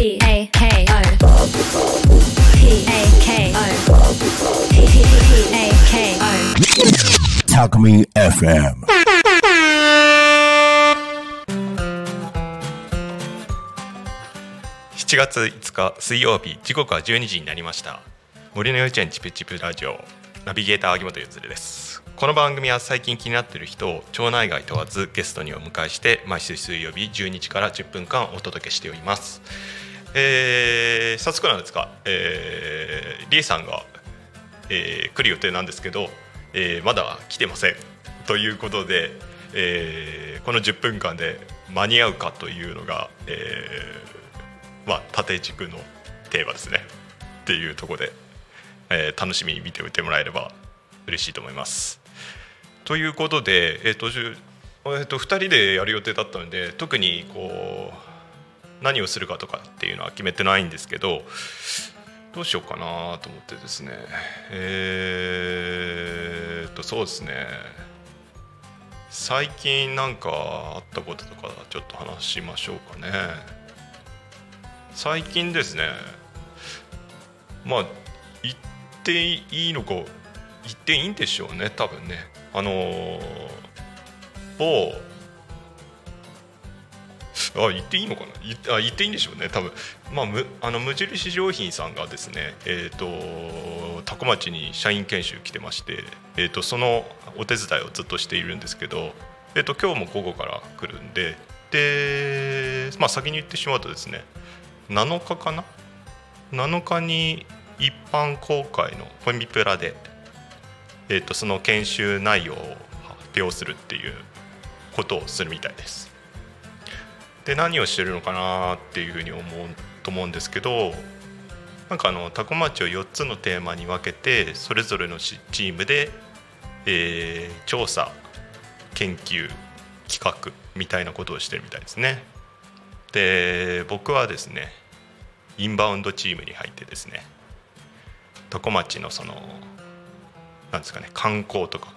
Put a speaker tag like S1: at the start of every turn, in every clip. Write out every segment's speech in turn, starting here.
S1: A K O P A K O P A K O
S2: Talk Me FM.
S3: 7月5日水曜日時刻は12時になりました森の幼稚園チプチプラジオナビゲーター秋元ゆずるですこの番組は最近気になっている人を町内外問わずゲストにお迎えして毎週水曜日12時から10分間お届けしておりますえー早速なんですが、えー、リエさんが、えー来る予定なんですけど、えーまだ来てませんということで、えーこの10分間で間に合うかというのが、えーまあ、縦軸のテーマですねっていうところで、えー楽しみに見ておいてもらえれば嬉しいと思います。ということで、えーとえー、と2人でやる予定だったので特にこう何をするかとかっていうのは決めてないんですけどどうしようかなと思ってですね。えー、とそうですね。最近なんかあったこととかちょっと話しましょうかね。最近ですねまあ言っていいのか言っていいんでしょうね多分ね。あの某あ言っていいのかな？言っあ言っていいんでしょうね。多分まあむあの無印良品さんがですねえっ、と多古町に社員研修来てましてえっ、とそのお手伝いをずっとしているんですけどえっ、と今日も午後から来るんででまあ先に言ってしまうとですね7日かな？7日に一般公開のコミプラで、えー、とその研修内容を発表するっていうことをするみたいです。で何をしてるのかなっていうふうに思うと思うんですけどなんかあの多古町を4つのテーマに分けてそれぞれのチームで、えー調査研究企画みたいなことをしてるみたいですね。で僕はですねインバウンドチームに入ってですね多古町のそのなんですかね観光とか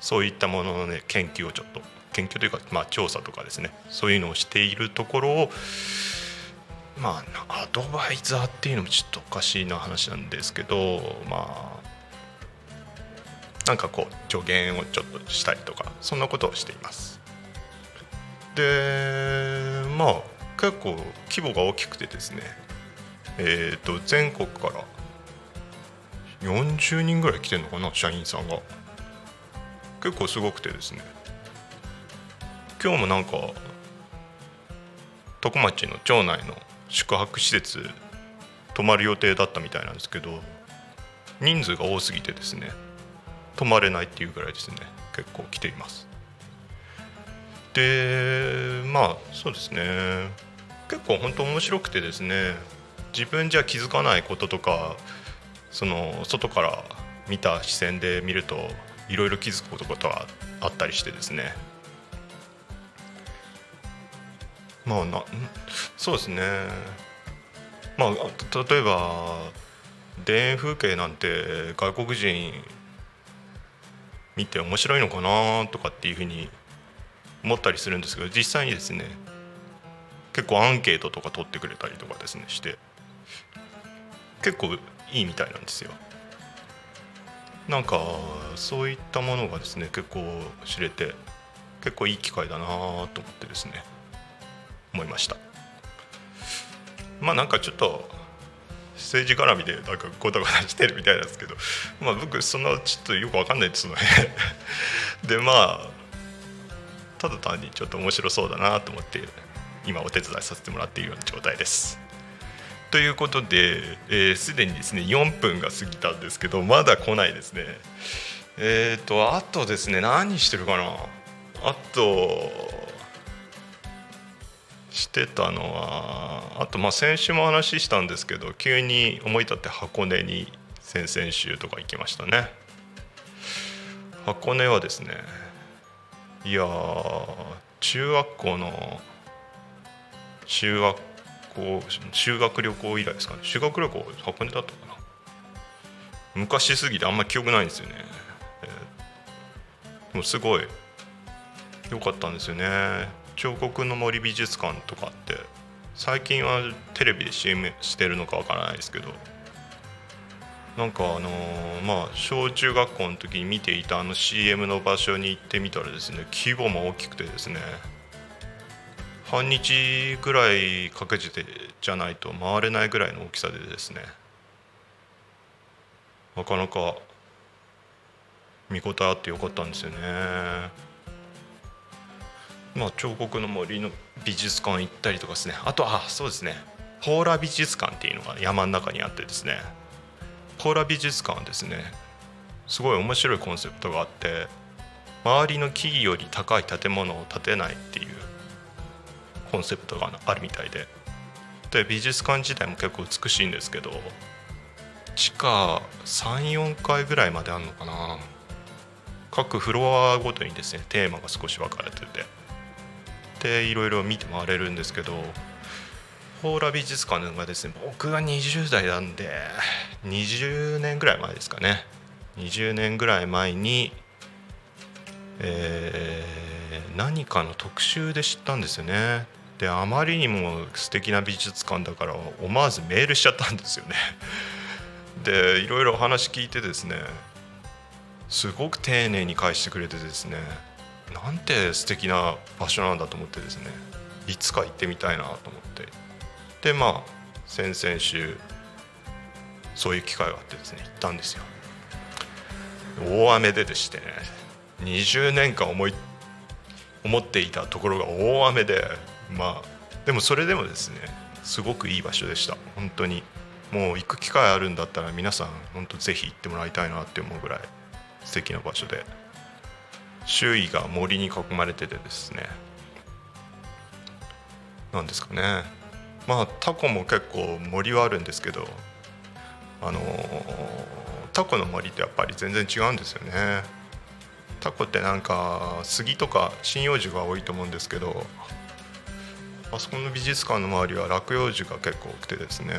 S3: そういったものの、ね、研究をちょっと研究というか、まあ、調査とかですね。そういうのをしているところをまあアドバイザーっていうのもちょっとおかしいな話なんですけどまあなんかこう助言をちょっとしたりとかそんなことをしています。でまあ結構規模が大きくてですねえー、と全国から40人ぐらい来てるのかな社員さんが。結構すごくてですね。今日もなんか多古町の町内の宿泊施設泊まる予定だったみたいなんですけど人数が多すぎてですね泊まれないっていうぐらいですね結構来ています。でまあそうですね。結構本当面白くてですね自分じゃ気づかないこととかその外から見た視線で見るといろいろ気づくことがあったりしてですね。まあなそうですね。まあ例えば田園風景なんて外国人見て面白いのかなとかっていうふうに思ったりするんですけど実際にですね結構アンケートとか取ってくれたりとかですねして結構いいみたいなんですよ。なんかそういったものがですね結構知れて結構いい機会だなと思ってですね。思いましたまあなんかちょっと政治絡みでなんかごたごたしてるみたいですけどまあ僕そんなちょっとよくわかんないですの ででまあただ単にちょっと面白そうだなと思って今お手伝いさせてもらっているような状態です。ということですで、にですね4分が過ぎたんですけどまだ来ないですね。えっ、とあとですね何してるかなあとしてたのはあとまあ先週も話したんですけど急に思い立って箱根に先々週とか行きましたね。箱根はですねいや中学校の修学校修学旅行以来ですかね。修学旅行箱根だったかな。昔すぎてあんまり記憶ないんですよね、えーでもすごい良かったんですよね。彫刻の森美術館とかって最近はテレビで CM してるのかわからないですけどなんかあのーまあ小中学校の時に見ていたあの CM の場所に行ってみたらですね規模も大きくてですね半日ぐらいかけてじゃないと回れないぐらいの大きさでですねなかなか見応えあってよかったんですよね。まあ、彫刻の森の美術館行ったりとかですね。あとあそうですね。ポーラ美術館っていうのが山の中にあってですね。ポーラ美術館はですね。すごい面白いコンセプトがあって周りの木々より高い建物を建てないっていうコンセプトがあるみたいで。で美術館自体も結構美しいんですけど地下34階ぐらいまであるのかな。各フロアごとにですねテーマが少し分かれてて。でいろいろ見て回れるんですけどポーラ美術館がですね僕が20代なんで20年ぐらい前ですかね。20年ぐらい前に、えー何かの特集で知ったんですよね。であまりにも素敵な美術館だから思わずメールしちゃったんですよね。でいろいろお話聞いてですねすごく丁寧に返してくれてですねなんて素敵な場所なんだと思ってですねいつか行ってみたいなと思って。でまあ先々週そういう機会があってですね行ったんですよ。大雨ででしてね20年間思い思っていたところが大雨でまあでもそれでもですねすごくいい場所でした。本当に。もう行く機会あるんだったら皆さん本当ぜひ行ってもらいたいなって思うぐらい素敵な場所で。周囲が森に囲まれててですね。なんですかね。まあタコも結構森はあるんですけどあのタコの森ってやっぱり全然違うんですよね。タコってなんか杉とか針葉樹が多いと思うんですけどあそこの美術館の周りは落葉樹が結構多くてですね。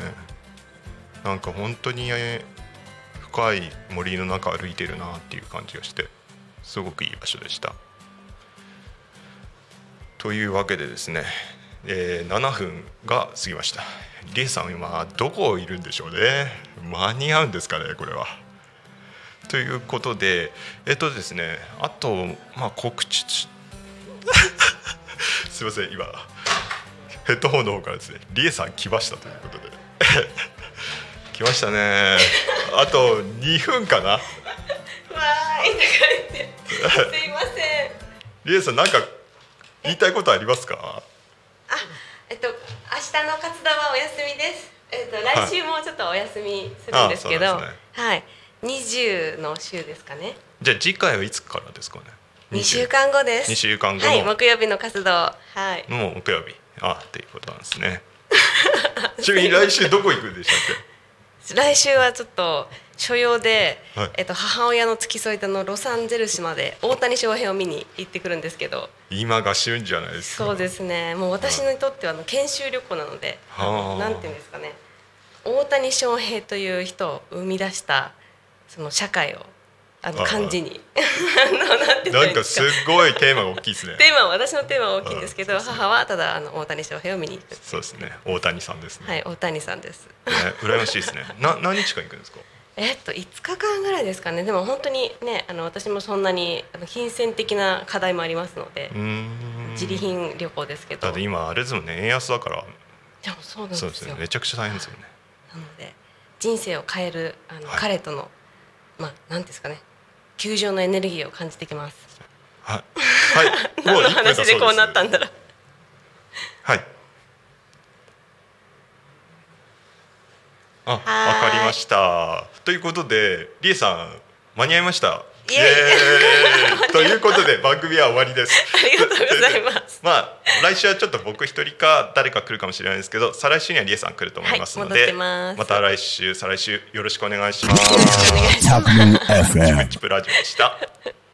S3: なんか本当に深い森の中歩いてるなっていう感じがして。すごくいい場所でした。というわけでですね、えー7分が過ぎました。リエさん今どこいるんでしょうね間に合うんですかねこれは。ということでえっとですねあとまあ告知 すいません今ヘッドホンの方からですねリエさん来ましたということで 来ましたねあと2分かな
S2: わーいとか言って すいません。
S3: リエさんなんか言いたいことありますか？
S2: あえっと明日の活動はお休みです。えっと来週もちょっとお休みするんですけど、
S3: あそうなんです
S2: はい。20の週ですかね。
S3: じゃあ次回はいつからですかね
S2: ？2週間後です。
S3: 2週間後の。
S2: はい木曜日の活動。はい。
S3: もう木曜日。あっていうことなんですね。ちなみに来週どこ行くんでしたっ
S2: 来週はちょっと所用で、
S3: はい。
S2: えっと、母親の付き添いたのロサンゼルスまで大谷翔平を見に行ってくるんですけど。
S3: け今が旬じゃないですか。
S2: そうですね。もう私にとってはあの研修旅行なので
S3: はあ。
S2: なんていうんですかね。大谷翔平という人を生み出したその社会をあの
S3: ああ
S2: 漢字に。なん
S3: か。すごいテーマが大きいですね。
S2: テーマは私のテーマは大きいんですけど母はただあの大谷翔平を見に行く。
S3: そうですね。大谷さんですね,、
S2: はい大谷さんです。
S3: ね羨ましいですね。な何日間行くんですか？
S2: えっと5日間ぐらいですかね。でも本当にねあの私もそんなにあの金銭的な課題もありますので自利品旅行ですけど。
S3: だって今あれですもんね円安だから。
S2: でもそうなんですよ。
S3: ですよめちゃくちゃ大変ですよね。
S2: なので人生を変えるあの、
S3: はい。
S2: 彼とのまあ何ですかね球場のエネルギーを感じてきます。
S3: はいはい
S2: 何の
S3: 1分だそう
S2: 話でこうなったんだろう。
S3: はいあ、わかりました。ということで、りえさん間に合いました？
S2: イエイ
S3: ーイということで番組は終わりです。
S2: ありがとうございます。
S3: まあ来週はちょっと僕一人か誰か来るかもしれないですけど、再来週にはりえさん来ると思いますので、
S2: はいます
S3: た来週再来週よろしくお願いします。
S2: よろしくお願いします。